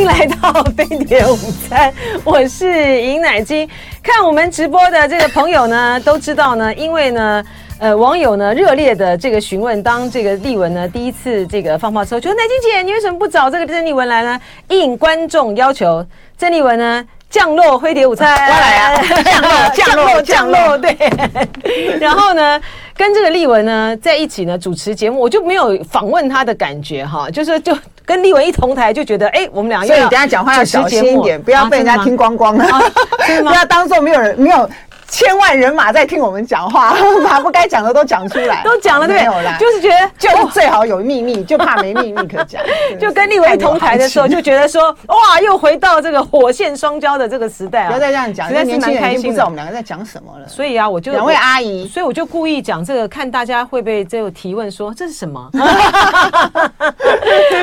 迎来到飞碟午餐，我是尹乃金。看我们直播的这个朋友呢，都知道呢，因为呢，呃，网友呢热烈的这个询问，当这个丽文呢第一次这个放炮之后，就说乃金姐，你为什么不找这个郑丽文来呢？应观众要求，郑丽文呢降落飞碟午餐，我来啊，降落降落降落，对。然后呢，跟这个丽文呢在一起呢主持节目，我就没有访问他的感觉哈，就是就。跟立文一同台就觉得，哎，我们两个，所以你等下讲话要小心一点，不要被人家听光光了，不要当做没有人没有。千万人马在听我们讲话，把不该讲的都讲出来，都讲了，对，没有啦，就是觉得就最好有秘密，就怕没秘密可讲。就跟立文同台的时候，就觉得说，哇，又回到这个火线双交的这个时代啊！不要再这样讲，现在年轻人已经不知道我们两个在讲什么了。所以啊，我就两位阿姨，所以我就故意讲这个，看大家会不会这个提问说这是什么？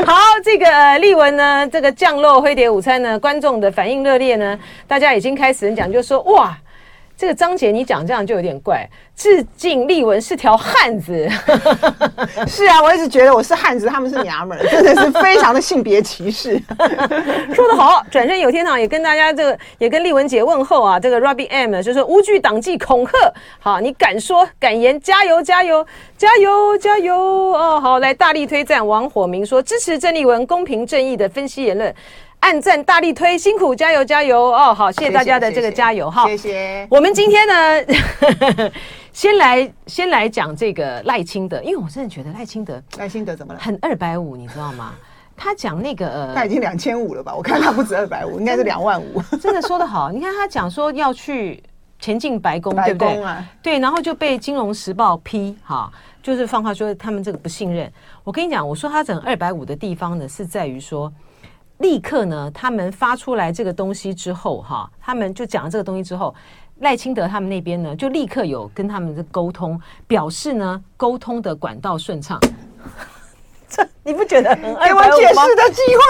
好，这个立文呢，这个降落飞碟午餐呢，观众的反应热烈呢，大家已经开始人讲，就说哇。这个张姐，你讲这样就有点怪。致敬丽文是条汉子，是啊，我一直觉得我是汉子，他们是娘们儿，真的是非常的性别歧视。说得好，转身有天堂也跟大家这个也跟丽文姐问候啊，这个 Robbie M 呢就是无惧党纪恐吓，好，你敢说敢言，加油加油加油加油哦，好，来大力推赞王火明说支持郑丽文公平正义的分析言论。按赞大力推，辛苦加油加油哦！好，谢谢大家的这个加油哈。谢谢。我们今天呢，先来先来讲这个赖清德，因为我真的觉得赖清德赖清德怎么了？很二百五，你知道吗？他讲那个呃，他已经两千五了吧？我看他不止二百五，应该是两万五。真的说得好，你看他讲说要去前进白宫，对不对？对，然后就被《金融时报》批哈，就是放话说他们这个不信任。我跟你讲，我说他整二百五的地方呢，是在于说。立刻呢，他们发出来这个东西之后，哈，他们就讲了这个东西之后，赖清德他们那边呢，就立刻有跟他们的沟通，表示呢，沟通的管道顺畅。这你不觉得很？给我解释的机会，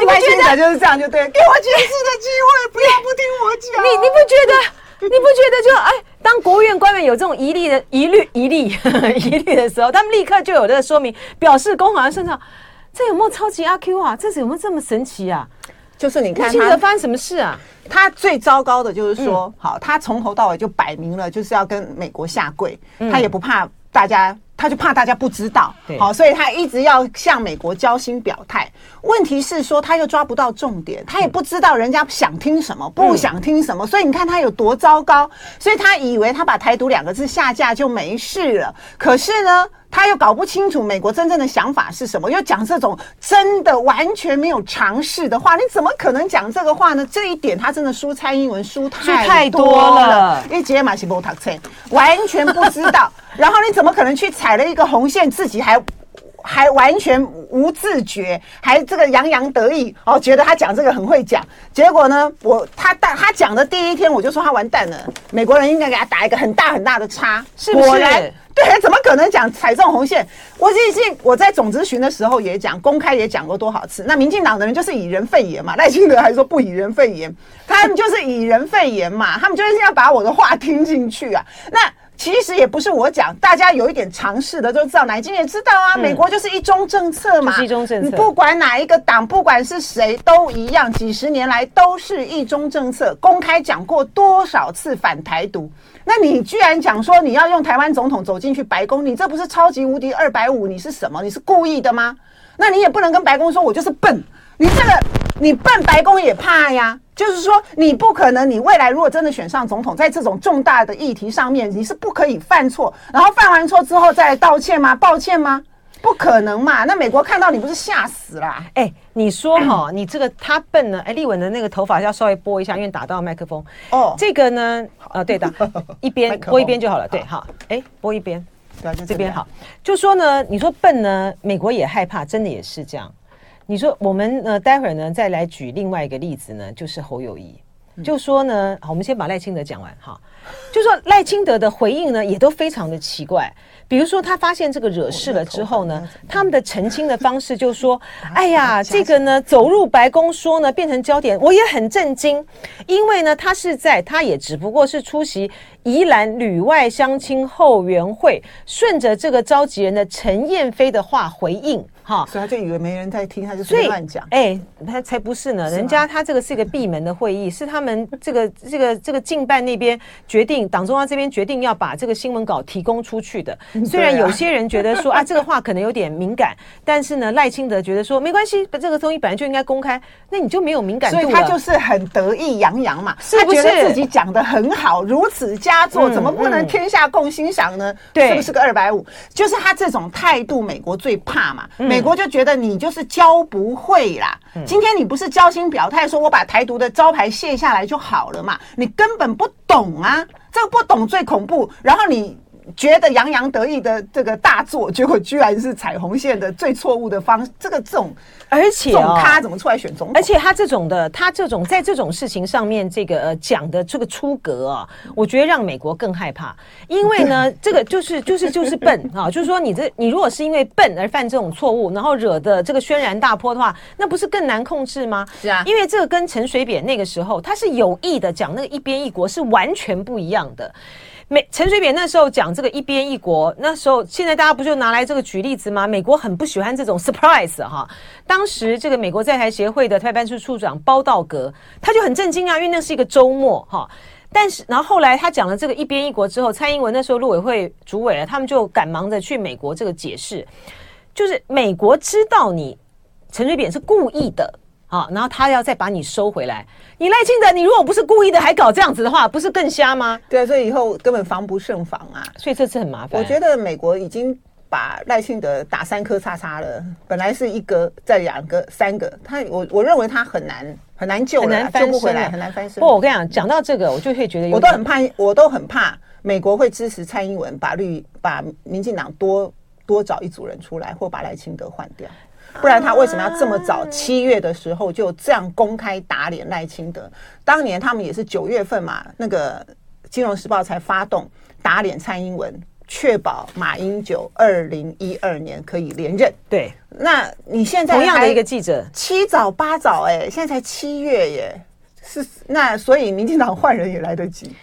你不觉得就是这样就对？给我解释的机会，不要不听我讲。你你不觉得？你不觉得就哎，当国务院官员有这种疑虑的疑虑疑虑 疑虑的时候，他们立刻就有这个说明，表示沟通顺畅。这有没有超级阿 Q 啊？这是有没有这么神奇啊？就是你看，记得发生什么事啊？他最糟糕的就是说，嗯、好，他从头到尾就摆明了就是要跟美国下跪，嗯、他也不怕大家。他就怕大家不知道，好，所以他一直要向美国交心表态。问题是说，他又抓不到重点，他也不知道人家想听什么，不想听什么，所以你看他有多糟糕。所以他以为他把台独两个字下架就没事了，可是呢，他又搞不清楚美国真正的想法是什么，又讲这种真的完全没有尝试的话，你怎么可能讲这个话呢？这一点他真的输蔡英文输太多了，因为杰马西波塔车完全不知道。然后你怎么可能去踩了一个红线，自己还还完全无自觉，还这个洋洋得意哦，觉得他讲这个很会讲。结果呢，我他但他讲的第一天，我就说他完蛋了，美国人应该给他打一个很大很大的叉，是不是？果然，对，怎么可能讲踩这种红线？我记性我在总咨询的时候也讲，公开也讲过多少次。那民进党的人就是以人废言嘛，赖清德还说不以人废言，他们就是以人废言嘛，他们就是要把我的话听进去啊。那。其实也不是我讲，大家有一点常识的都知道，南京也知道啊。美国就是一中政策嘛，一中政策，你不管哪一个党，不管是谁都一样，几十年来都是一中政策。公开讲过多少次反台独？那你居然讲说你要用台湾总统走进去白宫，你这不是超级无敌二百五？你是什么？你是故意的吗？那你也不能跟白宫说，我就是笨。你这个，你笨，白宫也怕呀。就是说，你不可能，你未来如果真的选上总统，在这种重大的议题上面，你是不可以犯错，然后犯完错之后再道歉吗？抱歉吗？不可能嘛！那美国看到你不是吓死了？哎，你说哈，你这个他笨呢？哎，丽文的那个头发要稍微拨一下，因为打到麦克风。哦，这个呢，呃，对的，一边拨一边就好了。对，好，哎，拨一边，这边好。就说呢，你说笨呢，美国也害怕，真的也是这样。你说我们呢？待会儿呢，再来举另外一个例子呢，就是侯友谊，就说呢，好，我们先把赖清德讲完哈。就说赖清德的回应呢，也都非常的奇怪。比如说，他发现这个惹事了之后呢，他们的澄清的方式就说：“ 哎呀，这个呢，走入白宫说呢，变成焦点，我也很震惊，因为呢，他是在，他也只不过是出席宜兰旅外相亲后援会，顺着这个召集人的陈燕飞的话回应。”哈，所以他就以为没人在听，他就随便乱讲。哎，他才不是呢，人家他这个是一个闭门的会议，是他们这个 这个这个竞办那边决定，党中央这边决定要把这个新闻稿提供出去的。虽然有些人觉得说 啊，这个话可能有点敏感，但是呢，赖清德觉得说没关系，这个东西本来就应该公开，那你就没有敏感度了。所以他就是很得意洋洋嘛？他觉得自己讲的很好，如此佳作，怎么不能天下共欣赏呢？对，是不是个二百五？就是他这种态度，美国最怕嘛。美国就觉得你就是教不会啦。今天你不是交心表态，说我把台独的招牌卸下来就好了嘛？你根本不懂啊，这个不懂最恐怖。然后你。觉得洋洋得意的这个大作，结果居然是彩虹线的最错误的方式。这个这种，而且、哦、这种咖怎么出来选总统？而且他这种的，他这种在这种事情上面，这个呃讲的这个出格啊，我觉得让美国更害怕。因为呢，这个就是就是就是笨啊，就是说你这你如果是因为笨而犯这种错误，然后惹的这个轩然大波的话，那不是更难控制吗？是啊，因为这个跟陈水扁那个时候他是有意的讲那个一边一国是完全不一样的。美陈水扁那时候讲这个一边一国，那时候现在大家不就拿来这个举例子吗？美国很不喜欢这种 surprise 哈。当时这个美国在台协会的台办处处长包道格他就很震惊啊，因为那是一个周末哈。但是然后后来他讲了这个一边一国之后，蔡英文那时候陆委会主委啊，他们就赶忙的去美国这个解释，就是美国知道你陈水扁是故意的。好，然后他要再把你收回来。你赖清德，你如果不是故意的，还搞这样子的话，不是更瞎吗？对啊，所以以后根本防不胜防啊。所以这次很麻烦。我觉得美国已经把赖清德打三颗叉叉了，本来是一个，再两个，三个，他我我认为他很难很难救了，很难翻不回来，很难翻身。不，我跟你讲，讲到这个，我就会觉得我都很怕，我都很怕美国会支持蔡英文把绿把民进党多多找一组人出来，或把赖清德换掉。不然他为什么要这么早？七月的时候就这样公开打脸赖清德？当年他们也是九月份嘛，那个《金融时报》才发动打脸蔡英文，确保马英九二零一二年可以连任。对，那你现在同样的一个记者，七早八早哎、欸，现在才七月耶，是那所以民进党换人也来得及。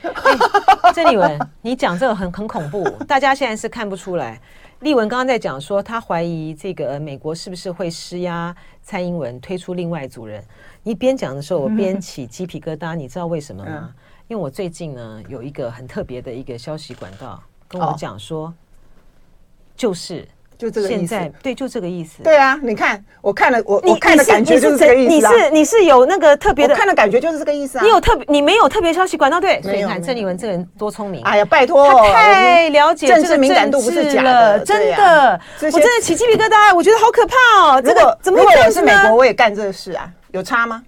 郑丽文，你讲这个很很恐怖，大家现在是看不出来。立文刚刚在讲说，他怀疑这个美国是不是会施压蔡英文推出另外一组人。你边讲的时候，我边起鸡皮疙瘩。你知道为什么吗？因为我最近呢有一个很特别的一个消息管道跟我讲说，就是。就这个意思，对，就这个意思。对啊，你看，我看了，我我看的感觉就是这个意思。你是你是有那个特别的，看的感觉就是这个意思啊。你有特别，你没有特别消息管道对？所以你看郑丽文这个人多聪明。哎呀，拜托，他太了解政治敏感度不是假的，真的。我真的起鸡皮疙瘩，我觉得好可怕哦。这个怎么会？如果我是美国，我也干这个事啊，有差吗？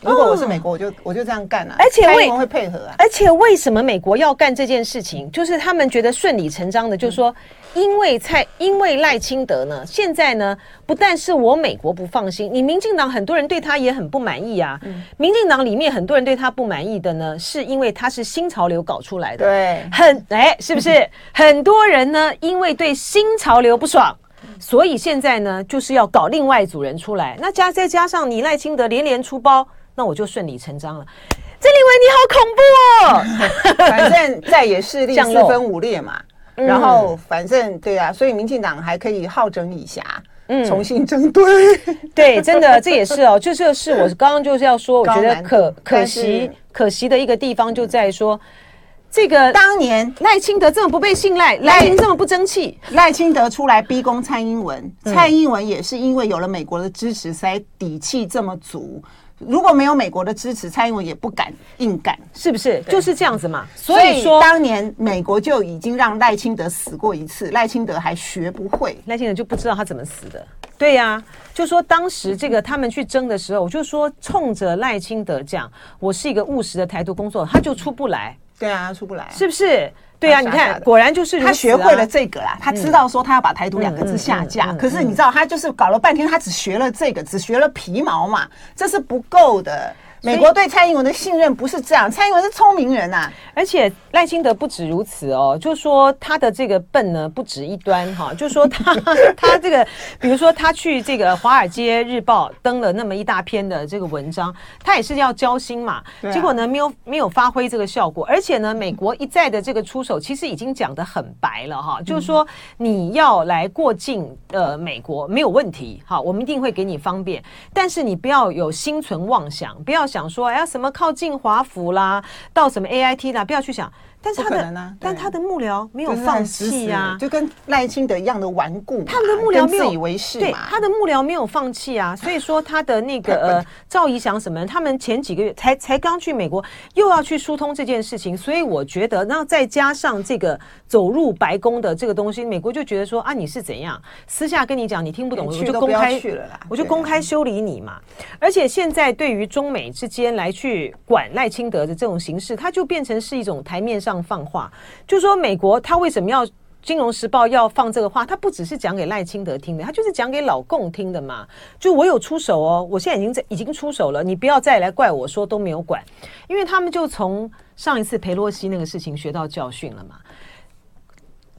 如果我是美国，我就我就这样干了。而且会配合啊？而且为什么美国要干这件事情？就是他们觉得顺理成章的，就是说，因为蔡，因为赖清德呢，现在呢，不但是我美国不放心，你民进党很多人对他也很不满意啊。民进党里面很多人对他不满意的呢，是因为他是新潮流搞出来的。对，很哎，是不是？很多人呢，因为对新潮流不爽，所以现在呢，就是要搞另外一组人出来。那加再加上你赖清德连连出包。那我就顺理成章了。郑丽文，你好恐怖哦！反正在野势力四分五裂嘛，然后反正对啊，所以民进党还可以好整以暇，嗯，重新整队。对，真的这也是哦，就这是我刚刚就是要说，我觉得可可惜可惜的一个地方就在说，这个当年赖清德这么不被信赖，赖清这么不争气，赖清德出来逼宫蔡英文，蔡英文也是因为有了美国的支持，才底气这么足。如果没有美国的支持，蔡英文也不敢硬干，是不是？就是这样子嘛。所以说，当年美国就已经让赖清德死过一次，赖清德还学不会，赖清德就不知道他怎么死的。对呀、啊，就说当时这个他们去争的时候，我就说冲着赖清德讲，我是一个务实的台独工作，他就出不来。对啊，出不来，是不是？对啊，你看，果然就是他学会了这个啦。他知道说他要把“台独”两个字下架，可是你知道，他就是搞了半天，他只学了这个，只学了皮毛嘛，这是不够的。美国对蔡英文的信任不是这样，蔡英文是聪明人呐、啊。而且赖清德不止如此哦，就是说他的这个笨呢不止一端哈，就是说他 他这个，比如说他去这个《华尔街日报》登了那么一大篇的这个文章，他也是要交心嘛。结果呢没有没有发挥这个效果，而且呢美国一再的这个出手，其实已经讲得很白了哈，就是说你要来过境呃美国没有问题，哈，我们一定会给你方便，但是你不要有心存妄想，不要。想说，哎呀，什么靠近华府啦，到什么 AIT 啦，不要去想。但是他的，啊、但他的幕僚没有放弃啊，就跟赖清德一样的顽固。他们的幕僚没有自以为是，对，他的幕僚没有放弃啊。所以说他的那个呃 赵怡翔什么，他们前几个月才才刚去美国，又要去疏通这件事情。所以我觉得，然后再加上这个走入白宫的这个东西，美国就觉得说啊，你是怎样？私下跟你讲，你听不懂，我就公开去了啦，我就公开修理你嘛。而且现在对于中美之间来去管赖清德的这种形式，它就变成是一种台面上。上放话，就是说美国他为什么要《金融时报》要放这个话？他不只是讲给赖清德听的，他就是讲给老共听的嘛。就我有出手哦，我现在已经在已经出手了，你不要再来怪我说都没有管，因为他们就从上一次裴洛西那个事情学到教训了嘛。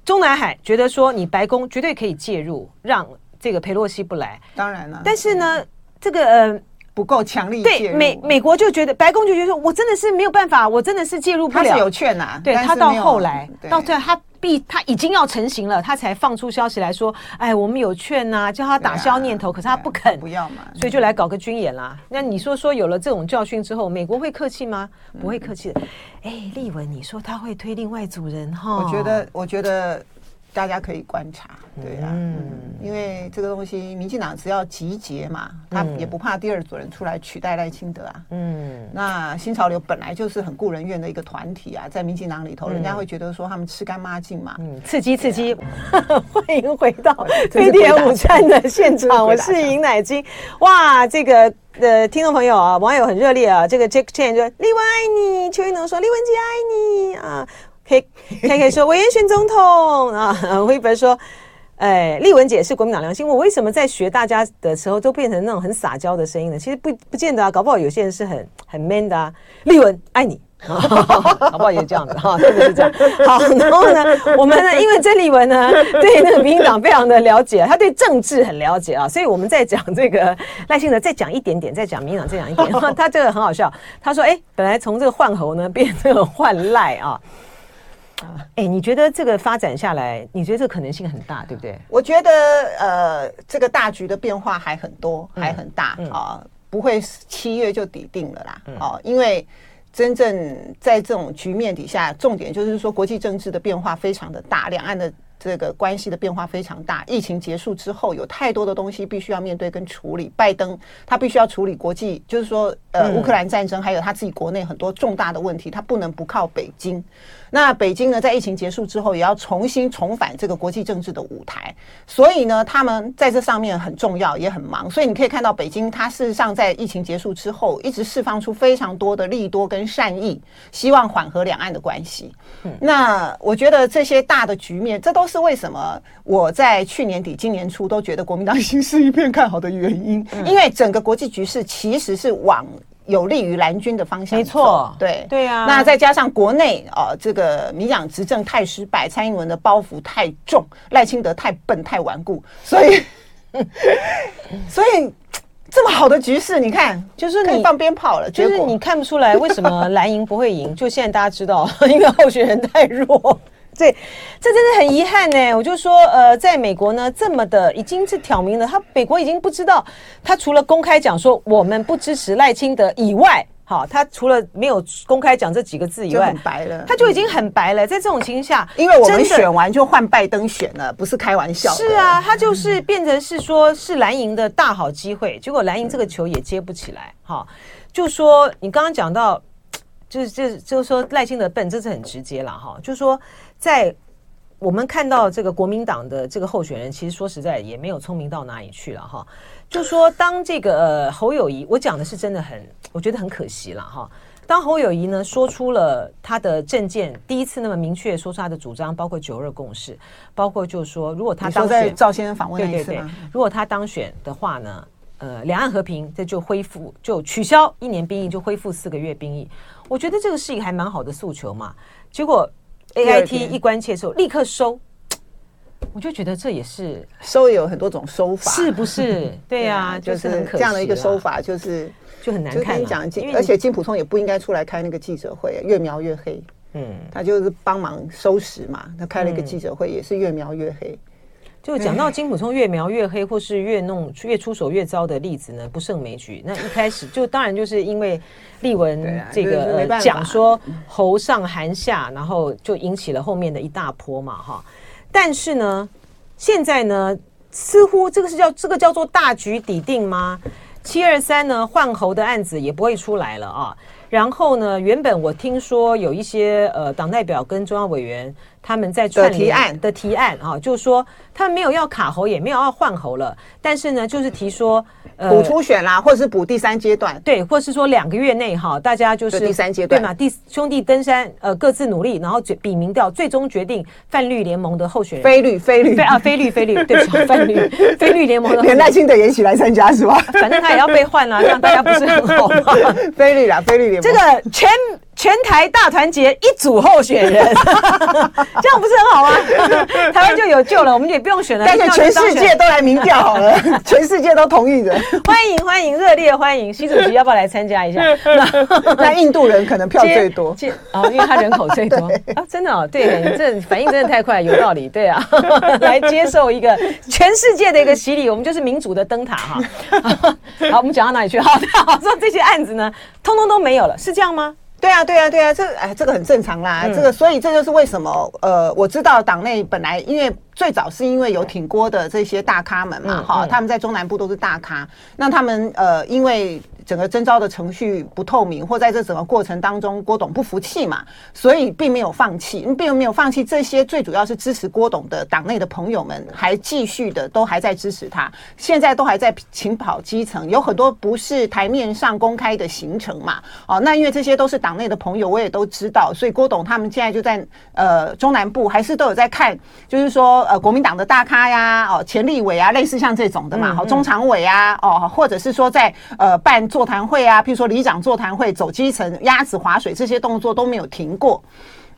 中南海觉得说你白宫绝对可以介入，让这个裴洛西不来。当然了，但是呢，这个呃。不够强力，对美美国就觉得白宫就觉得，我真的是没有办法，我真的是介入不了。他是有劝呐，对他到后来到最后他必他已经要成型了，他才放出消息来说，哎，我们有劝呐，叫他打消念头，可是他不肯，不要嘛，所以就来搞个军演啦。那你说说有了这种教训之后，美国会客气吗？不会客气的。哎，丽文，你说他会推另外组人哈？我觉得，我觉得。大家可以观察，对啊，嗯，因为这个东西，民进党只要集结嘛，他也不怕第二组人出来取代赖清德啊。嗯，那新潮流本来就是很顾人怨的一个团体啊，在民进党里头，人家会觉得说他们吃干抹净嘛。嗯，刺激刺激，欢迎回到 飞碟午餐的现场，我是尹乃金。哇，这个呃，听众朋友啊，网友很热烈啊，这个 Jack Chan 说丽文爱你，邱一能说李文姐爱你。啊。可以 可以说，委员选总统啊！微博说，哎，丽文姐是国民党良心。我为什么在学大家的时候都变成那种很撒娇的声音呢？其实不不见得啊，搞不好有些人是很很 man 的啊。丽文爱你，搞不好也这样子哈，真的是这样。好，然后呢，我们呢，因为曾丽文呢对那个民进党非常的了解，他对政治很了解啊，所以我们在讲这个赖清德再讲一点点，再讲民进党再讲一点。他这个很好笑，他说，哎，本来从这个换侯呢变成这个换赖啊。哎，你觉得这个发展下来，你觉得这个可能性很大，对不对？我觉得呃，这个大局的变化还很多，还很大、嗯嗯、啊，不会七月就底定了啦，哦、因为真正在这种局面底下，重点就是说国际政治的变化非常的大，两岸的。这个关系的变化非常大，疫情结束之后，有太多的东西必须要面对跟处理。拜登他必须要处理国际，就是说，呃，乌克兰战争，还有他自己国内很多重大的问题，他不能不靠北京。那北京呢，在疫情结束之后，也要重新重返这个国际政治的舞台。所以呢，他们在这上面很重要，也很忙。所以你可以看到，北京它事实上在疫情结束之后，一直释放出非常多的利多跟善意，希望缓和两岸的关系。那我觉得这些大的局面，这都是为什么我在去年底、今年初都觉得国民党形势一片看好的原因。因为整个国际局势其实是往有利于蓝军的方向。没错，对对啊。那再加上国内啊，这个民进党执政太失败，蔡英文的包袱太重，赖清德太笨太顽固，所以 所以这么好的局势，你看，就是你放鞭炮了，就是你看不出来为什么蓝营不会赢？就现在大家知道，因为候选人太弱。对，这真的很遗憾呢。我就说，呃，在美国呢，这么的已经是挑明了，他美国已经不知道，他除了公开讲说我们不支持赖清德以外，好，他除了没有公开讲这几个字以外，很白了，他就已经很白了。在这种情况下，因为我们选完就换拜登选了，不是开玩笑。是啊，他就是变成是说是蓝营的大好机会，结果蓝营这个球也接不起来。哈，就说你刚刚讲到。就是就是就是说赖清德笨，这是很直接了哈。就是说，在我们看到这个国民党的这个候选人，其实说实在也没有聪明到哪里去了哈。就说当这个、呃、侯友谊，我讲的是真的很，我觉得很可惜了哈。当侯友谊呢说出了他的政见，第一次那么明确说出他的主张，包括九二共识，包括就是说如果他当选，赵先生访问对对对，如果他当选的话呢，呃两岸和平，这就恢复就取消一年兵役，就恢复四个月兵役。我觉得这个是一个还蛮好的诉求嘛。结果 AIT 一关切的时候立刻收，我就觉得这也是收也有很多种收法，是不是？对呀，就是很这样的一个收法，就是就很难看。讲，而且金普通也不应该出来开那个记者会，越描越黑。嗯，他就是帮忙收拾嘛。他开了一个记者会，也是越描越黑。就讲到金普聪越描越黑，或是越弄越出手越糟的例子呢，不胜枚举。那一开始就当然就是因为立文这个讲说侯上韩下，然后就引起了后面的一大波嘛，哈。但是呢，现在呢，似乎这个是叫这个叫做大局已定吗？七二三呢换侯的案子也不会出来了啊。然后呢，原本我听说有一些呃党代表跟中央委员。他们在串提案的提案啊，就是说他们没有要卡喉，也没有要换喉了，但是呢，就是提说呃补初选啦，或者是补第三阶段，对，或是说两个月内哈，大家就是第三阶段对嘛，第兄弟登山呃各自努力，然后比名调，最终决定泛绿联盟的候选人，非绿非绿啊非绿非绿，对不起，泛绿非绿联盟的，连赖清德也一起来参加是吧？反正他也要被换啊，这样大家不是很好吗？非绿啦，非绿联盟，这个全。全台大团结一组候选人，这样不是很好吗？台湾就有救了，我们也不用选了。但是全世界都来民调好了，全世界都同意的。欢迎欢迎，热烈欢迎！习主席要不要来参加一下？那印度人可能票最多，啊，因为他人口最多啊，真的哦，对，你这反应真的太快，有道理，对啊，来接受一个全世界的一个洗礼，我们就是民主的灯塔哈。好，我们讲到哪里去？好的，好，说这些案子呢，通通都没有了，是这样吗？对啊，对啊，对啊，这哎，这个很正常啦。嗯、这个，所以这就是为什么呃，我知道党内本来因为最早是因为有挺郭的这些大咖们嘛，哈、嗯，他们在中南部都是大咖，那他们呃，因为。整个征招的程序不透明，或在这整个过程当中，郭董不服气嘛，所以并没有放弃，并没有放弃这些最主要是支持郭董的党内的朋友们，还继续的都还在支持他，现在都还在勤跑基层，有很多不是台面上公开的行程嘛，哦，那因为这些都是党内的朋友，我也都知道，所以郭董他们现在就在呃中南部还是都有在看，就是说呃国民党的大咖呀，哦前立委啊，类似像这种的嘛，好中常委啊，哦或者是说在呃办。座谈会啊，譬如说里长座谈会，走基层、鸭子划水这些动作都没有停过。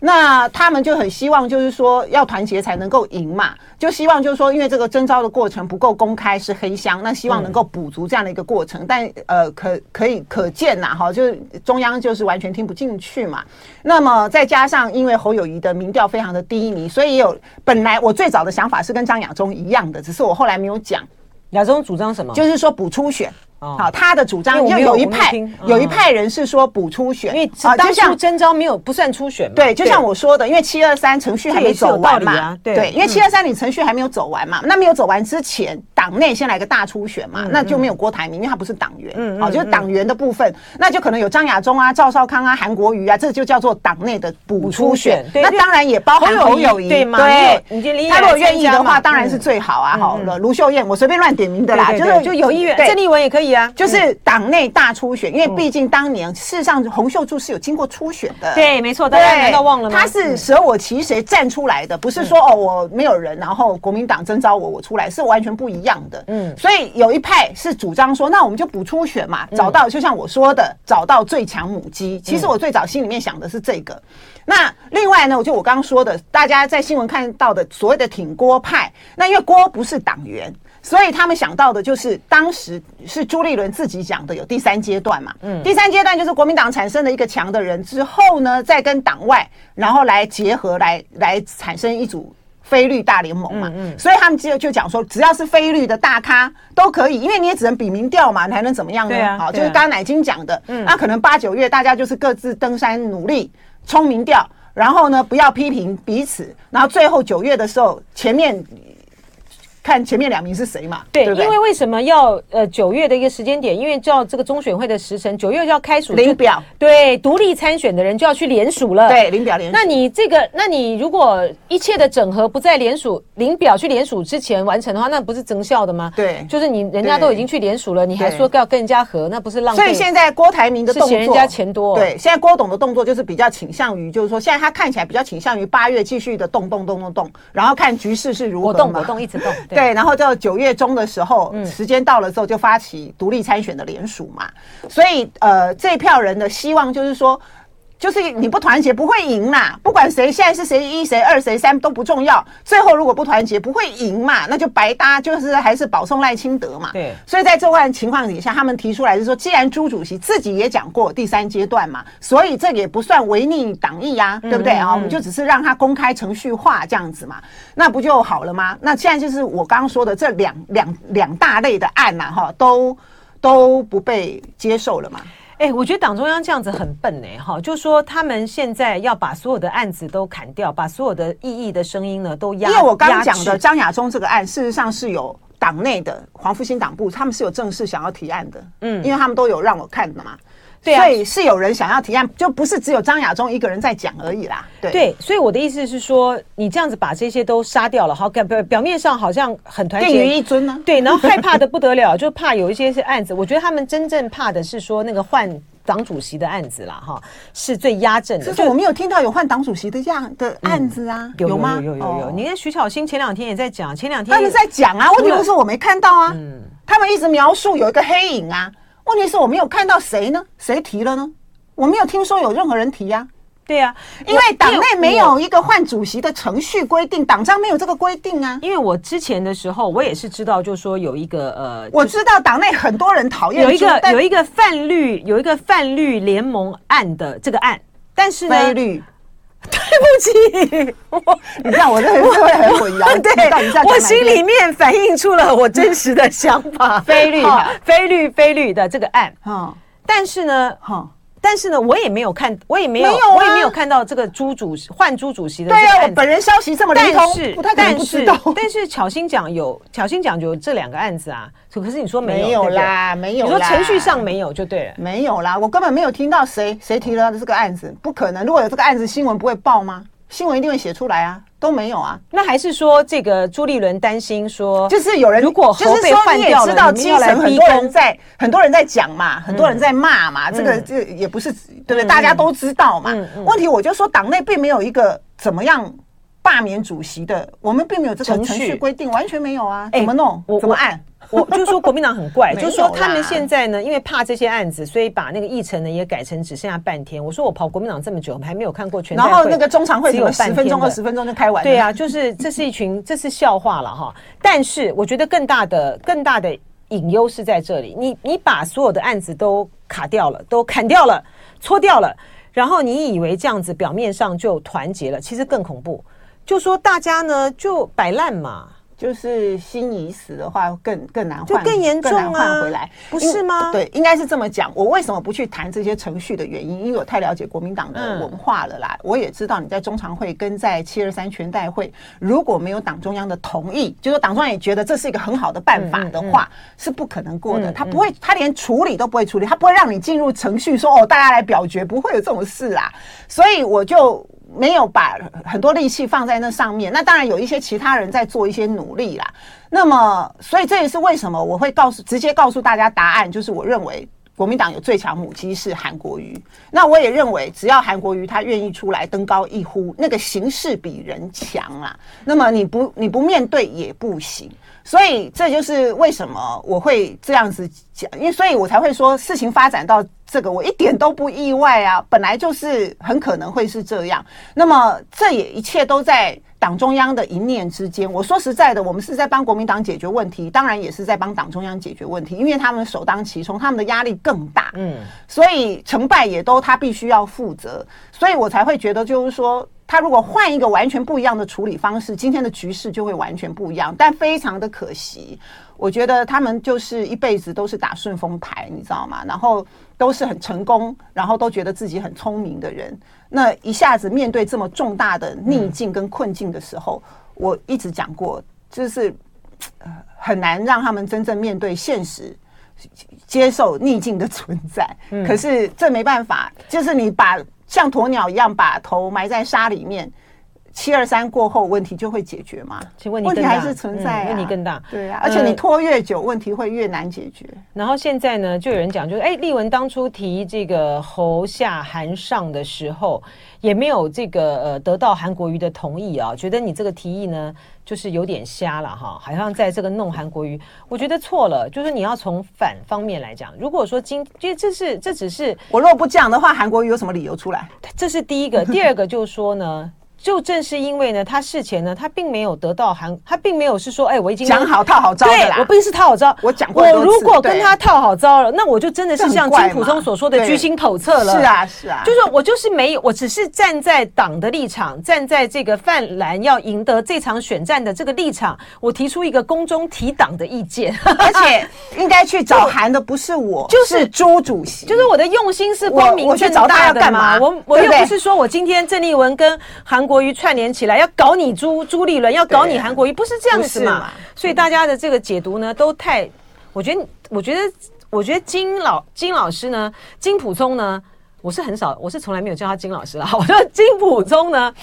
那他们就很希望，就是说要团结才能够赢嘛，就希望就是说，因为这个征召的过程不够公开是黑箱，那希望能够补足这样的一个过程。嗯、但呃，可可以可见呐，哈，就是中央就是完全听不进去嘛。那么再加上因为侯友谊的民调非常的低迷，所以有本来我最早的想法是跟张亚中一样的，只是我后来没有讲。亚中主张什么？就是说补初选。好，他的主张就有一派，有一派人是说补初选，因为当初征召没有不算初选嘛。对，就像我说的，因为七二三程序还没走完嘛。对，因为七二三你程序还没有走完嘛，那没有走完之前，党内先来个大初选嘛，那就没有郭台铭，因为他不是党员。嗯，好，就是党员的部分，那就可能有张亚中啊、赵少康啊、韩国瑜啊，这就叫做党内的补初选。那当然也包含侯友谊，对吗？对，他如果愿意的话，当然是最好啊。好了，卢秀燕，我随便乱点名的啦，就是就有意愿，郑丽文也可以啊，就是。党内大初选，因为毕竟当年事实上洪秀柱是有经过初选的，对，没错，大家难道忘了吗？他是舍我其谁站出来的，不是说哦我没有人，然后国民党征召我我出来，是完全不一样的。嗯，所以有一派是主张说，那我们就补初选嘛，找到就像我说的，找到最强母鸡。其实我最早心里面想的是这个。那另外呢，就我刚刚说的，大家在新闻看到的所谓的挺郭派，那因为郭不是党员。所以他们想到的就是，当时是朱立伦自己讲的，有第三阶段嘛。嗯，第三阶段就是国民党产生了一个强的人之后呢，再跟党外，然后来结合，来来产生一组非律大联盟嘛。嗯，所以他们就就讲说，只要是非律的大咖都可以，因为你也只能比民调嘛，你还能怎么样呢？好，就是刚刚乃金讲的，嗯，那可能八九月大家就是各自登山努力冲民调，然后呢不要批评彼此，然后最后九月的时候前面。看前面两名是谁嘛？对，对对，因为为什么要呃九月的一个时间点？因为照这个中选会的时辰，九月就要开署领表。对，独立参选的人就要去联署了。对，领表联署。那你这个，那你如果一切的整合不在联署领表去联署之前完成的话，那不是增效的吗？对，就是你人家都已经去联署了，你还说要跟人家合，那不是浪费？所以现在郭台铭的动作是嫌人家钱多。对，现在郭董的动作就是比较倾向于，就是说现在他看起来比较倾向于八月继续的动动动动动，然后看局势是如何。我动我动一直动。对，然后到九月中的时候，嗯、时间到了之后就发起独立参选的联署嘛。所以呃，这票人的希望就是说。就是你不团结不会赢啦，不管谁现在是谁一谁二谁三都不重要。最后如果不团结不会赢嘛，那就白搭，就是还是保送赖清德嘛。对，所以在这段情况底下，他们提出来是说，既然朱主席自己也讲过第三阶段嘛，所以这也不算违逆党意呀，对不对啊？我们就只是让他公开程序化这样子嘛，那不就好了吗？那现在就是我刚刚说的这两两两大类的案呐，哈，都都不被接受了嘛。哎、欸，我觉得党中央这样子很笨哎，哈，就是说他们现在要把所有的案子都砍掉，把所有的异议的声音呢都压。因为我刚刚讲的张亚中这个案，事实上是有党内的黄复兴党部，他们是有正式想要提案的，嗯，因为他们都有让我看的嘛。对啊，所以是有人想要提案，就不是只有张亚中一个人在讲而已啦。对，对，所以我的意思是说，你这样子把这些都杀掉了，好，表表面上好像很团结，定于一尊呢。对，然后害怕的不得了，就怕有一些是案子。我觉得他们真正怕的是说那个换。党主席的案子啦，哈，是最压阵的。就是我没有听到有换党主席的样的案子啊，嗯、有吗？有有有有，有。你看徐巧芯前两天也在讲，前两天他们在讲啊。问题不是我没看到啊，嗯，他们一直描述有一个黑影啊。问题是我没有看到谁呢？谁提了呢？我没有听说有任何人提呀、啊。对呀、啊，因为党内没有一个换主席的程序规定，党章没有这个规定啊。因为我之前的时候，我也是知道，就是说有一个呃，我知道党内很多人讨厌有一个有一个泛绿有一个泛绿联盟案的这个案，但是呢，对不起，我你看我这个会很混淆，对，我心里面反映出了我真实的想法，非绿，非绿，非绿的这个案，嗯，但是呢，哈。但是呢，我也没有看，我也没有，没有啊、我也没有看到这个朱主席换朱主席的。对啊，我本人消息这么灵通，是不太不知道。但是，但是巧心讲有，巧心讲有这两个案子啊。可是你说没有，没有啦，没有。你说程序上没有就对了，没有啦，我根本没有听到谁谁提了这个案子，不可能。如果有这个案子，新闻不会报吗？新闻一定会写出来啊。都没有啊？那还是说这个朱立伦担心说，就是有人如果就是说你也知道，基层很多人在很多人在讲嘛，很多人在骂嘛，这个这也不是对不对？大家都知道嘛。问题我就说党内并没有一个怎么样罢免主席的，我们并没有这个程序规定，完全没有啊。怎么弄？怎么按？我就说国民党很怪，就是说他们现在呢，因为怕这些案子，所以把那个议程呢也改成只剩下半天。我说我跑国民党这么久，还没有看过全。然后那个中常会只有十分钟、二十分钟就开完。对啊，就是这是一群，这是笑话了哈。但是我觉得更大的、更大的隐忧是在这里，你你把所有的案子都卡掉了，都砍掉了，搓掉了，然后你以为这样子表面上就团结了，其实更恐怖，就说大家呢就摆烂嘛。就是心已死的话更，更更难换，就更严重啊，更难换回来，不是吗？对，应该是这么讲。我为什么不去谈这些程序的原因？因为我太了解国民党的文化了啦。嗯、我也知道你在中常会跟在七二三全代会，如果没有党中央的同意，就是党中央也觉得这是一个很好的办法的话，嗯嗯、是不可能过的。嗯、他不会，他连处理都不会处理，他不会让你进入程序说哦，大家来表决，不会有这种事啦。所以我就。没有把很多力气放在那上面，那当然有一些其他人在做一些努力啦。那么，所以这也是为什么我会告诉直接告诉大家答案，就是我认为国民党有最强母鸡是韩国瑜。那我也认为，只要韩国瑜他愿意出来登高一呼，那个形势比人强啊。那么你不你不面对也不行。所以这就是为什么我会这样子讲，因为所以我才会说事情发展到这个，我一点都不意外啊，本来就是很可能会是这样。那么这也一切都在党中央的一念之间。我说实在的，我们是在帮国民党解决问题，当然也是在帮党中央解决问题，因为他们首当其冲，他们的压力更大。嗯，所以成败也都他必须要负责，所以我才会觉得就是说。他如果换一个完全不一样的处理方式，今天的局势就会完全不一样。但非常的可惜，我觉得他们就是一辈子都是打顺风牌，你知道吗？然后都是很成功，然后都觉得自己很聪明的人。那一下子面对这么重大的逆境跟困境的时候，嗯、我一直讲过，就是很难让他们真正面对现实，接受逆境的存在。嗯、可是这没办法，就是你把。像鸵鸟一样把头埋在沙里面，七二三过后问题就会解决吗？其实问题，问题还是存在、啊嗯，问题更大。对啊，而且你拖越久，问题会越难解决。然后现在呢，就有人讲，就是哎，丽文当初提这个侯下韩上的时候，也没有这个呃得到韩国瑜的同意啊，觉得你这个提议呢，就是有点瞎了哈，好像在这个弄韩国瑜。我觉得错了，就是你要从反方面来讲，如果说今，因为这是这只是我若不讲的话，韩国瑜有什么理由出来？这是第一个，第二个就是说呢。就正是因为呢，他事前呢，他并没有得到韩，他并没有是说，哎，我已经讲好套好招的啦。我不是套好招，我讲过。我如果跟他套好招了，那我就真的是像金溥聪所说的居心叵测了。是啊，是啊，就是我就是没有，我只是站在党的立场，站在这个泛蓝要赢得这场选战的这个立场，我提出一个宫中提党的意见，而且应该去找韩的不是我，就是朱主席，就是我的用心是光明正大的嘛。我我又不是说我今天郑丽文跟韩国瑜串联起来。要搞你朱朱立伦，要搞你韩国瑜，不是这样子嘛？所以大家的这个解读呢，都太……我觉得，我觉得，我觉得金老金老师呢，金普聪呢，我是很少，我是从来没有叫他金老师啊。我说金普聪呢。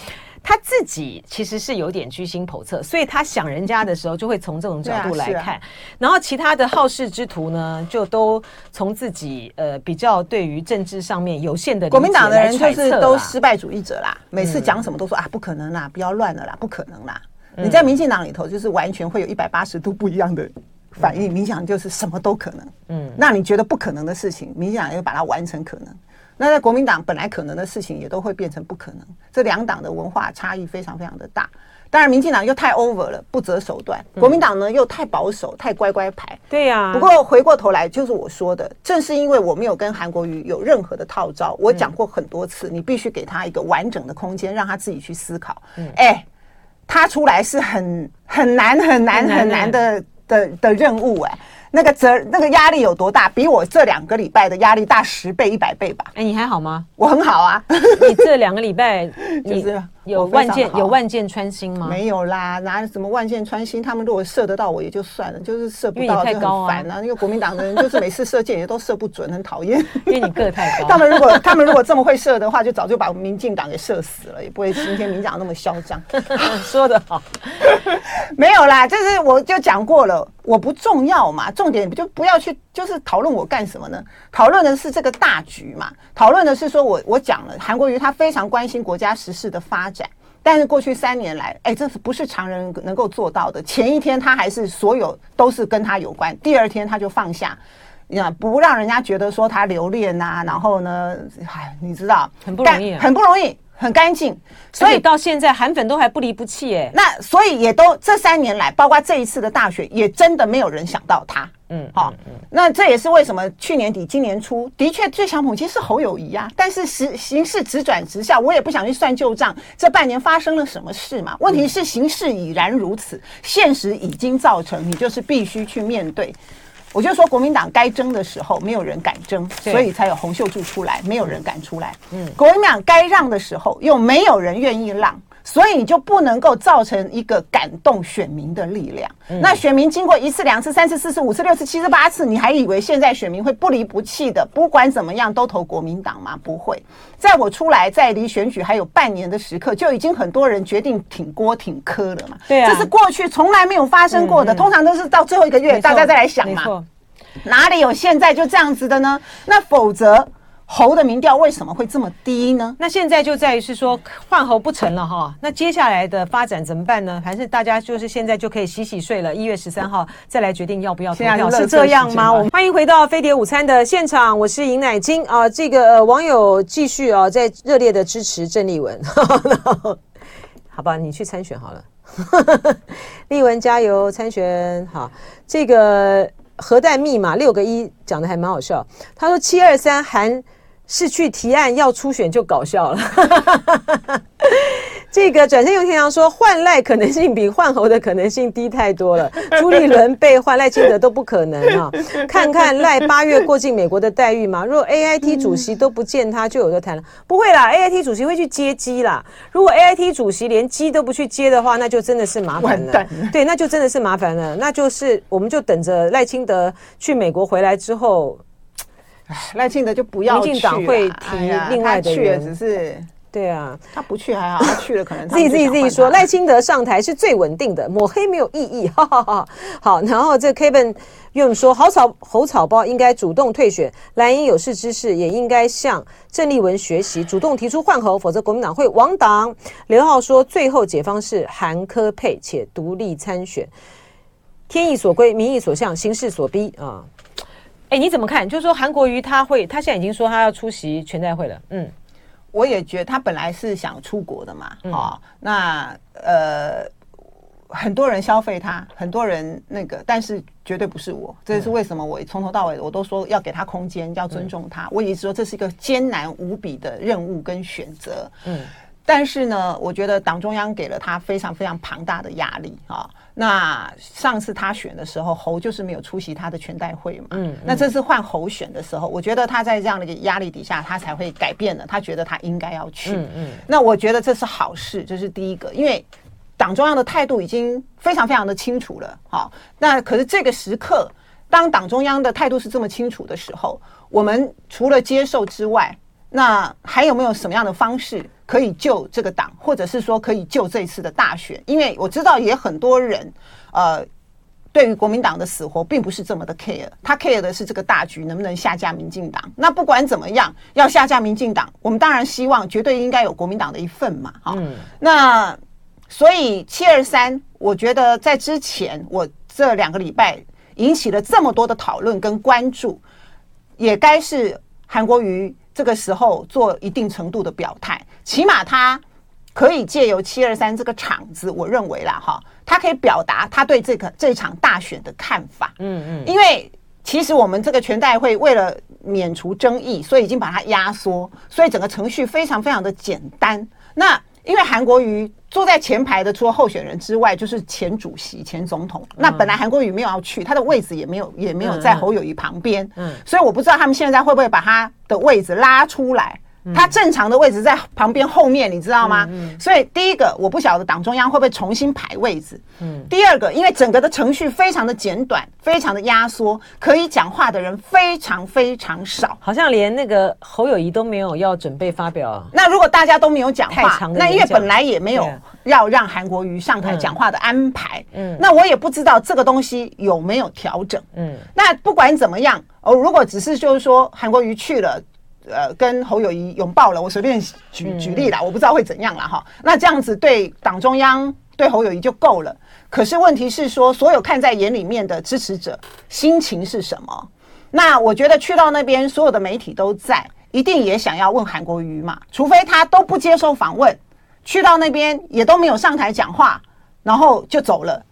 他自己其实是有点居心叵测，所以他想人家的时候就会从这种角度来看，啊啊、然后其他的好事之徒呢，就都从自己呃比较对于政治上面有限的。国民党的人就是都失败主义者啦，每次讲什么都说、嗯、啊不可能啦，不要乱了啦，不可能啦。嗯、你在民进党里头就是完全会有一百八十度不一样的反应，冥想就是什么都可能。嗯，那你觉得不可能的事情，民进党又把它完成可能。那在国民党本来可能的事情也都会变成不可能，这两党的文化差异非常非常的大。当然，民进党又太 over 了，不择手段；国民党呢又太保守，太乖乖牌。对呀。不过回过头来，就是我说的，正是因为我没有跟韩国瑜有任何的套招，我讲过很多次，你必须给他一个完整的空间，让他自己去思考。哎，他出来是很很难很难很难的的的任务哎。那个责那个压力有多大？比我这两个礼拜的压力大十倍、一百倍吧。哎，你还好吗？我很好啊。你这两个礼拜，就是。有万箭有万箭穿心吗？没有啦，拿什么万箭穿心？他们如果射得到我也就算了，就是射不到就很烦啊。因为国民党的人就是每次射箭也都射不准，很讨厌。因为你个太高。他们如果他们如果这么会射的话，就早就把民进党给射死了，也不会今天民进党那么嚣张。说得好，没有啦，就是我就讲过了，我不重要嘛，重点就不要去就是讨论我干什么呢？讨论的是这个大局嘛，讨论的是说我我讲了，韩国瑜他非常关心国家时事的发展。但是过去三年来，哎，这是不是常人能够做到的？前一天他还是所有都是跟他有关，第二天他就放下，你知道，不让人家觉得说他留恋呐、啊，然后呢，哎，你知道，很不容易、啊，很不容易。很干净，所以到现在韩粉都还不离不弃哎。那所以也都这三年来，包括这一次的大选，也真的没有人想到他。嗯，好，那这也是为什么去年底今年初的确最强捧其实是侯友谊啊。但是实形势直转直下，我也不想去算旧账。这半年发生了什么事嘛？问题是形势已然如此，现实已经造成你就是必须去面对。我就说，国民党该争的时候，没有人敢争，所以才有洪秀柱出来，没有人敢出来。嗯，国民党该让的时候，又没有人愿意让，所以你就不能够造成一个感动选民的力量。那选民经过一次、两次、三次、四次、五次、六次、七次、八次，你还以为现在选民会不离不弃的，不管怎么样都投国民党吗？不会。在我出来，在离选举还有半年的时刻，就已经很多人决定挺郭挺柯了嘛。对啊，这是过去从来没有发生过的，通常都是到最后一个月大家再来想嘛。哪里有现在就这样子的呢？那否则侯的民调为什么会这么低呢？那现在就在于是说换侯不成了哈。那接下来的发展怎么办呢？还是大家就是现在就可以洗洗睡了？一月十三号再来决定要不要投票，是这样吗？我们欢迎回到飞碟午餐的现场，我是尹乃金啊。这个、呃、网友继续啊，在热烈的支持郑丽文。好吧，你去参选好了。丽文加油参选好，这个。核弹密码六个一讲的还蛮好笑，他说七二三韩是去提案要初选就搞笑了。这个转身用天阳说换赖可能性比换侯的可能性低太多了，朱立伦被换赖清德都不可能啊！看看赖八月过境美国的待遇嘛，若 A I T 主席都不见他，就有的谈了。不会啦，A I T 主席会去接机啦。如果 A I T 主席连机都不去接的话，那就真的是麻烦了。对，那就真的是麻烦了。那就是我们就等着赖清德去美国回来之后，赖清德就不要去。民进党会提另外的人，只是。对啊，他不去还好，他去了可能自己自己自己说赖清德上台是最稳定的，抹黑没有意义，哈哈哈。好，然后这 Kevin 又说，好草猴草包应该主动退选，蓝营有识之士也应该向郑丽文学习，主动提出换候，否则国民党会亡党。刘浩说，最后解方是韩科配且独立参选，天意所归，民意所向，形势所逼啊。哎，你怎么看？就是说韩国瑜他会，他现在已经说他要出席全代会了，嗯。我也觉得他本来是想出国的嘛，嗯、哦，那呃，很多人消费他，很多人那个，但是绝对不是我，这是为什么？我从头到尾我都说要给他空间，要尊重他。嗯、我一直说这是一个艰难无比的任务跟选择，嗯，但是呢，我觉得党中央给了他非常非常庞大的压力啊。哦那上次他选的时候，侯就是没有出席他的全代会嘛。嗯。那这次换侯选的时候，我觉得他在这样的一个压力底下，他才会改变了。他觉得他应该要去。嗯嗯。那我觉得这是好事，这是第一个，因为党中央的态度已经非常非常的清楚了。好，那可是这个时刻，当党中央的态度是这么清楚的时候，我们除了接受之外，那还有没有什么样的方式可以救这个党，或者是说可以救这一次的大选？因为我知道也很多人，呃，对于国民党的死活并不是这么的 care，他 care 的是这个大局能不能下架民进党。那不管怎么样，要下架民进党，我们当然希望绝对应该有国民党的一份嘛。哈，嗯，那所以七二三，我觉得在之前我这两个礼拜引起了这么多的讨论跟关注，也该是韩国瑜。这个时候做一定程度的表态，起码他可以借由七二三这个场子，我认为啦哈，他可以表达他对这个这场大选的看法。嗯嗯，因为其实我们这个全代会为了免除争议，所以已经把它压缩，所以整个程序非常非常的简单。那因为韩国瑜坐在前排的，除了候选人之外，就是前主席、前总统。那本来韩国瑜没有要去，他的位置也没有，也没有在侯友谊旁边。嗯，所以我不知道他们现在会不会把他的位置拉出来。他正常的位置在旁边后面，你知道吗？所以第一个我不晓得党中央会不会重新排位置。嗯，第二个，因为整个的程序非常的简短，非常的压缩，可以讲话的人非常非常少，好像连那个侯友宜都没有要准备发表。那如果大家都没有讲话，那因为本来也没有要让韩国瑜上台讲话的安排。嗯，那我也不知道这个东西有没有调整。嗯，那不管怎么样，哦，如果只是就是说韩国瑜去了。呃，跟侯友谊拥抱了，我随便举举例啦，我不知道会怎样了哈。那这样子对党中央对侯友谊就够了。可是问题是说，所有看在眼里面的支持者心情是什么？那我觉得去到那边，所有的媒体都在，一定也想要问韩国瑜嘛。除非他都不接受访问，去到那边也都没有上台讲话，然后就走了。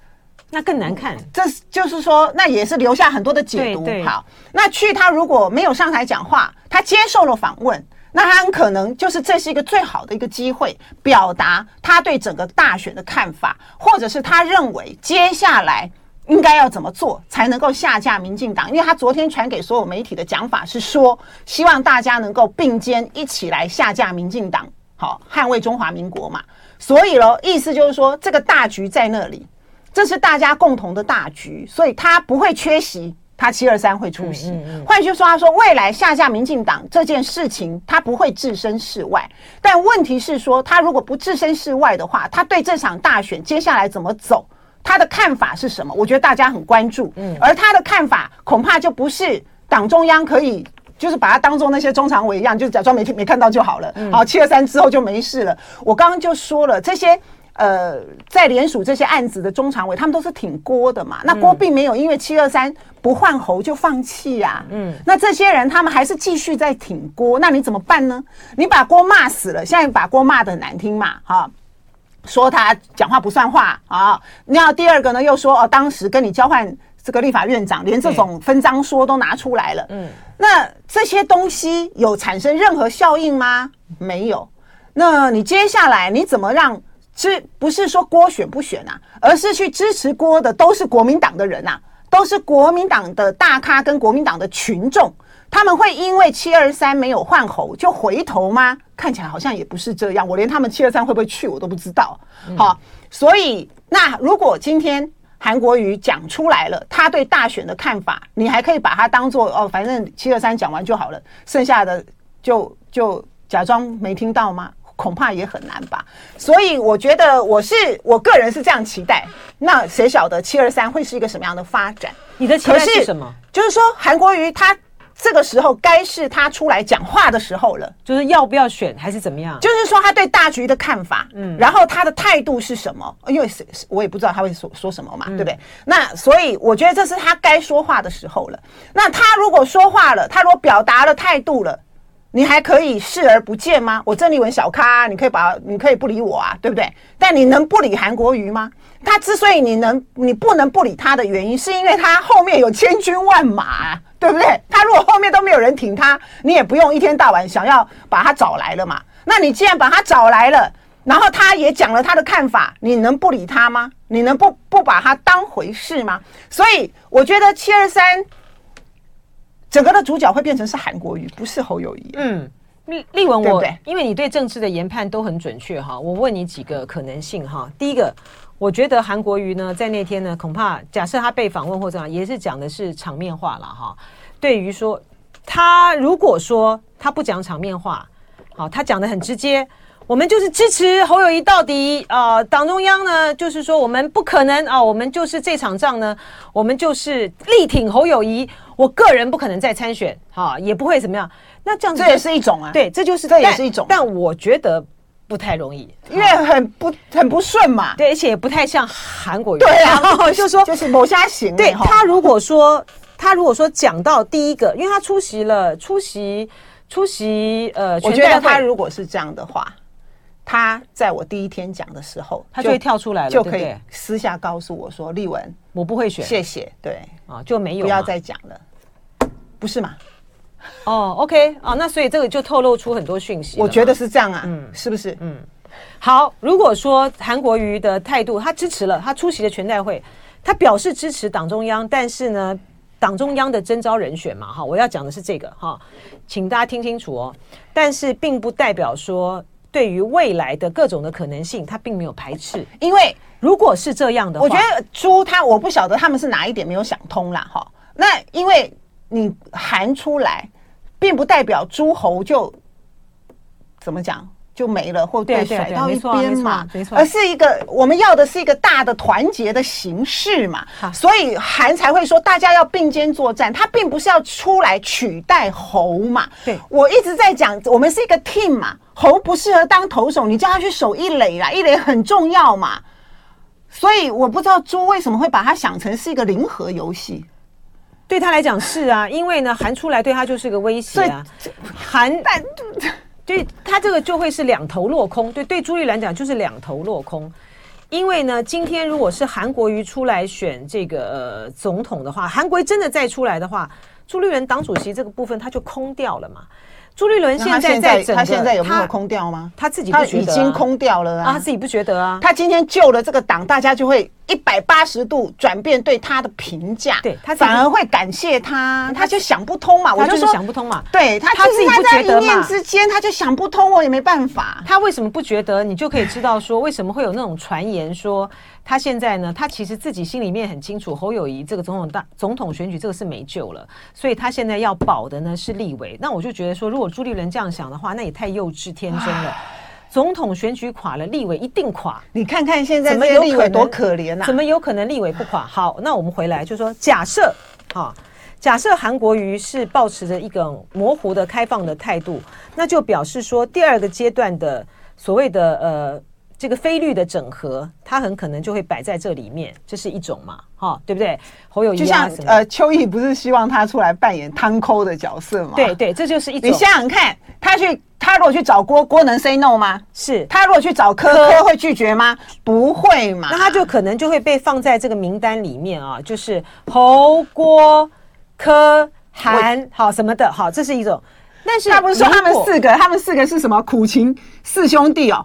那更难看，这就是说，那也是留下很多的解读。好，那去他如果没有上台讲话，他接受了访问，那他很可能就是这是一个最好的一个机会，表达他对整个大选的看法，或者是他认为接下来应该要怎么做才能够下架民进党。因为他昨天传给所有媒体的讲法是说，希望大家能够并肩一起来下架民进党，好，捍卫中华民国嘛。所以喽，意思就是说，这个大局在那里。这是大家共同的大局，所以他不会缺席，他七二三会出席。换句话说，他说未来下架民进党这件事情，他不会置身事外。但问题是说，他如果不置身事外的话，他对这场大选接下来怎么走，他的看法是什么？我觉得大家很关注。嗯，而他的看法恐怕就不是党中央可以，就是把他当做那些中常委一样，就假装没听没看到就好了。好，七二三之后就没事了。我刚刚就说了这些。呃，在联署这些案子的中常委，他们都是挺郭的嘛。那郭并没有因为七二三不换侯就放弃呀。嗯，那这些人他们还是继续在挺郭，那你怎么办呢？你把郭骂死了，现在把郭骂的很难听嘛，哈，说他讲话不算话啊。那第二个呢，又说哦，当时跟你交换这个立法院长，连这种分赃说都拿出来了。嗯，那这些东西有产生任何效应吗？没有。那你接下来你怎么让？是不是说郭选不选啊？而是去支持郭的都是国民党的人呐、啊，都是国民党的大咖跟国民党的群众，他们会因为七二三没有换侯就回头吗？看起来好像也不是这样。我连他们七二三会不会去我都不知道。好，所以那如果今天韩国瑜讲出来了他对大选的看法，你还可以把它当做哦，反正七二三讲完就好了，剩下的就就假装没听到吗？恐怕也很难吧。所以我觉得我是我个人是这样期待。那谁晓得七二三会是一个什么样的发展？你的期待是什么？就是说韩国瑜他。这个时候该是他出来讲话的时候了，就是要不要选还是怎么样？就是说他对大局的看法，嗯，然后他的态度是什么？因为是我也不知道他会说说什么嘛，嗯、对不对？那所以我觉得这是他该说话的时候了。那他如果说话了，他如果表达了态度了，你还可以视而不见吗？我郑丽文小咖，你可以把你可以不理我啊，对不对？但你能不理韩国瑜吗？他之所以你能你不能不理他的原因，是因为他后面有千军万马。对不对？他如果后面都没有人挺他，你也不用一天到晚想要把他找来了嘛。那你既然把他找来了，然后他也讲了他的看法，你能不理他吗？你能不不把他当回事吗？所以我觉得七二三整个的主角会变成是韩国瑜，不是侯友谊。嗯，立立文我，我因为你对政治的研判都很准确哈，我问你几个可能性哈。第一个。我觉得韩国瑜呢，在那天呢，恐怕假设他被访问或者怎样，也是讲的是场面话了哈。对于说他如果说他不讲场面话，好，他讲的很直接，我们就是支持侯友谊到底啊。党中央呢，就是说我们不可能啊，我们就是这场仗呢，我们就是力挺侯友宜。我个人不可能再参选，哈，也不会怎么样。那这样子这也是一种啊，对，这就是这也是一种。但我觉得。不太容易，因为很不很不顺嘛。对，而且也不太像韩国瑜。对啊，就是说就是某些行。对，他如果说他如果说讲到第一个，因为他出席了出席出席呃，我觉得他如果是这样的话，他在我第一天讲的时候，他就会跳出来了，就可以私下告诉我说：“丽文，我不会选，谢谢。”对啊，就没有不要再讲了，不是吗？哦，OK 啊，那所以这个就透露出很多讯息。我觉得是这样啊，嗯，是不是？嗯，好，如果说韩国瑜的态度，他支持了，他出席了全代会，他表示支持党中央，但是呢，党中央的征召人选嘛，哈，我要讲的是这个哈，请大家听清楚哦。但是并不代表说对于未来的各种的可能性，他并没有排斥，因为如果是这样的话，我觉得朱他我不晓得他们是哪一点没有想通啦。哈。那因为你韩出来。并不代表诸侯就怎么讲就没了，或被甩到一边嘛，而是一个我们要的是一个大的团结的形式嘛。所以韩才会说大家要并肩作战，他并不是要出来取代侯嘛。对，我一直在讲，我们是一个 team 嘛，侯不适合当投手，你叫他去守一垒啦，一垒很重要嘛。所以我不知道猪为什么会把它想成是一个零和游戏。对他来讲是啊，因为呢，韩出来对他就是个威胁啊。韩但对他这个就会是两头落空。对对，朱立伦讲就是两头落空。因为呢，今天如果是韩国瑜出来选这个、呃、总统的话，韩国瑜真的再出来的话，朱立伦党主席这个部分他就空掉了嘛。朱立伦现在在他现在有没有空掉吗？他自己不觉得、啊、已经空掉了啊，他自己不觉得啊。他今天救了这个党，大家就会一百八十度转变对他的评价，对他反而会感谢他，他就想不通嘛。我就说想不通嘛。对他，他自己不觉得嘛。一念之间他就想不通，我也没办法。他为什么不觉得？你就可以知道说，为什么会有那种传言说。他现在呢，他其实自己心里面很清楚，侯友谊这个总统大总统选举这个是没救了，所以他现在要保的呢是立委。那我就觉得说，如果朱立伦这样想的话，那也太幼稚天真了。总统选举垮了，立委一定垮。你看看现在怎么有立委多可怜啊？怎么有可能立委不垮？好，那我们回来就说，假设啊，假设韩国瑜是保持着一个模糊的开放的态度，那就表示说第二个阶段的所谓的呃。这个非律的整合，它很可能就会摆在这里面，这是一种嘛，哈，对不对？侯友谊、啊、就像呃，邱毅不是希望他出来扮演汤抠的角色吗？对对，这就是一种。你想想看，他去，他如果去找郭，郭能 say no 吗？是他如果去找柯，柯会拒绝吗？不会嘛？那他就可能就会被放在这个名单里面啊，就是侯郭柯韩好什么的，好，这是一种。但是他不是说他们四个，他们四个是什么苦情四兄弟哦？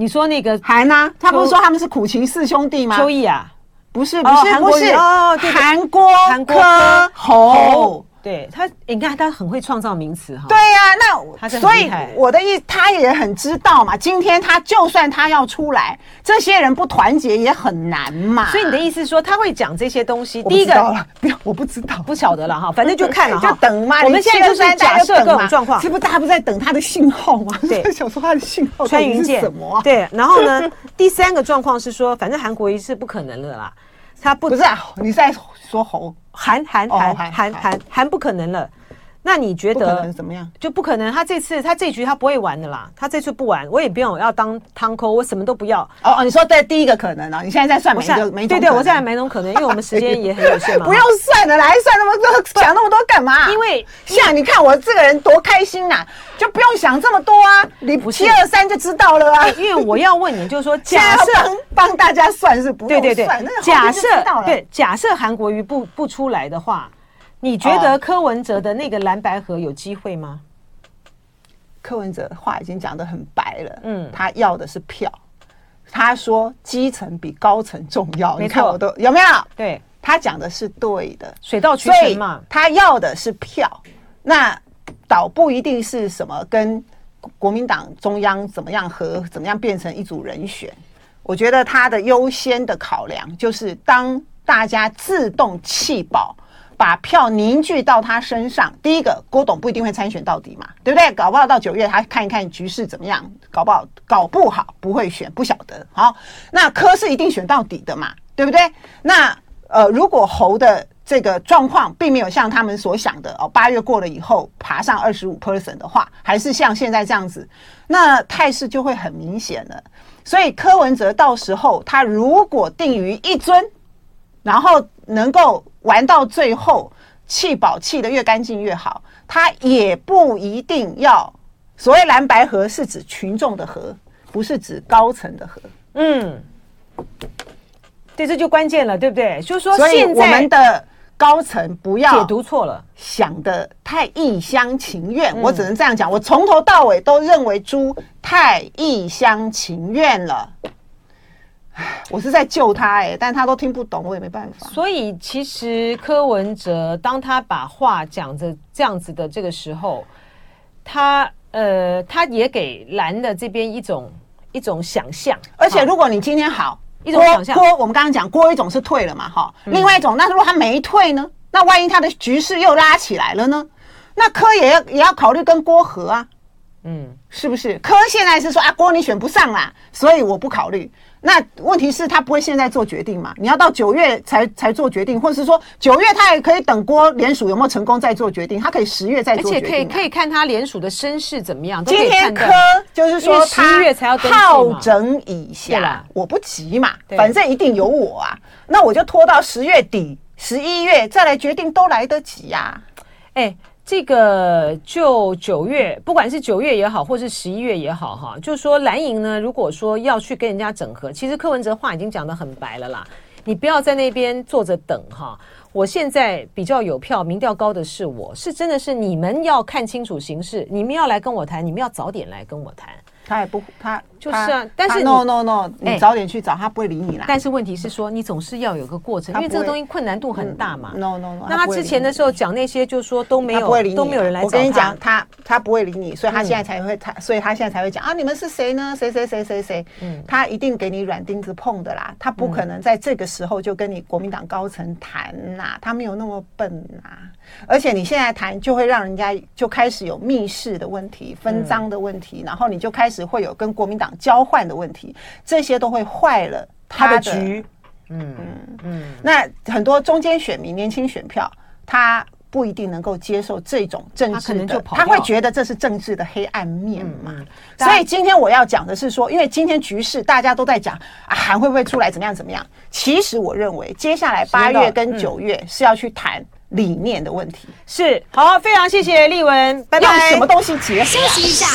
你说那个韩呢？他不是说他们是苦情四兄弟吗？秋意啊，不是不是不是，哦，韩郭柯侯，对他，你看他很会创造名词哈。对呀、啊，那所以我的意思，他也很知道嘛。今天他就算他要出来，这些人不团结也很难嘛。所以你的意思是说，他会讲这些东西？第一个，不要，我不知道，不晓得了哈。反正就 看了哈，就等嘛。我们现在就是假设各种状况，是不是大家不在等他的信号吗？对，想说他的信号穿云箭什么？对，然后呢，第三个状况是说，反正韩国瑜是不可能的啦。他不不是啊，你在说红韩韩韩韩韩韩不可能了。那你觉得怎么样？就不可能，他这次他这局他不会玩的啦。他这次不玩，我也不用要当汤扣，我什么都不要。哦哦，你说在第一个可能啊？你现在在算没对对，我现在没种可能，因为我们时间也很有限嘛。不用算了，来算那么多，想那么多干嘛？因为像你看我这个人多开心呐，就不用想这么多啊，你七二三就知道了啊。因为我要问你，就是说，假设帮大家算是不用算，假设对，假设韩国瑜不不出来的话。你觉得柯文哲的那个蓝白合有机会吗？柯文哲话已经讲得很白了，嗯，他要的是票。他说基层比高层重要，你看我都有没有？对，他讲的是对的，水到渠成嘛。他要的是票，那倒不一定是什么跟国民党中央怎么样合，怎么样变成一组人选。我觉得他的优先的考量就是当大家自动弃保。把票凝聚到他身上。第一个，郭董不一定会参选到底嘛，对不对？搞不好到九月他看一看局势怎么样，搞不好搞不好不会选，不晓得。好，那柯是一定选到底的嘛，对不对？那呃，如果侯的这个状况并没有像他们所想的哦，八月过了以后爬上二十五 percent 的话，还是像现在这样子，那态势就会很明显了。所以柯文哲到时候他如果定于一尊，然后能够。玩到最后，气保气的越干净越好。他也不一定要所谓蓝白河，是指群众的河，不是指高层的河。嗯，对，这就关键了，对不对？就是说，现在我们的高层不要解读错了，想的太一厢情愿。我只能这样讲，我从头到尾都认为猪太一厢情愿了。我是在救他哎、欸，但他都听不懂，我也没办法。所以其实柯文哲当他把话讲着这样子的这个时候，他呃，他也给蓝的这边一种一种想象。而且如果你今天好，好一种想象，郭我们刚刚讲郭一种是退了嘛哈，嗯、另外一种那如果他没退呢？那万一他的局势又拉起来了呢？那柯也要也要考虑跟郭和啊，嗯，是不是？柯现在是说啊，郭你选不上啦，所以我不考虑。那问题是，他不会现在做决定嘛？你要到九月才才做决定，或者是说九月他也可以等郭联署有没有成功再做决定，他可以十月再做决定，啊，而且可以可以看他联署的声势怎么样。今天科就是说他十一月才要好整以下，我不急嘛，反正一定有我啊，那我就拖到十月底、十一月再来决定，都来得及呀，啊。哎，欸。这个就九月，不管是九月也好，或是十一月也好，哈，就是说蓝营呢，如果说要去跟人家整合，其实柯文哲话已经讲得很白了啦，你不要在那边坐着等哈。我现在比较有票，民调高的是我，是真的是你们要看清楚形势，你们要来跟我谈，你们要早点来跟我谈。他也不，他就是啊，但是 no no no，你早点去找他，不会理你啦。但是问题是说，你总是要有个过程，因为这个东西困难度很大嘛。no no no，那他之前的时候讲那些，就是说都没有，都没有人来。我跟你讲，他他不会理你，所以他现在才会他，所以他现在才会讲啊，你们是谁呢？谁谁谁谁谁？嗯，他一定给你软钉子碰的啦，他不可能在这个时候就跟你国民党高层谈呐，他没有那么笨呐。而且你现在谈，就会让人家就开始有密室的问题、分赃的问题，然后你就开始会有跟国民党交换的问题，这些都会坏了他的局。嗯嗯嗯。那很多中间选民、年轻选票，他不一定能够接受这种政治的，他会觉得这是政治的黑暗面嘛。所以今天我要讲的是说，因为今天局势大家都在讲啊，韩会不会出来？怎么样？怎么样？其实我认为，接下来八月跟九月是要去谈。理念的问题是好，非常谢谢丽文，拜拜。用什么东西结合？休息一下。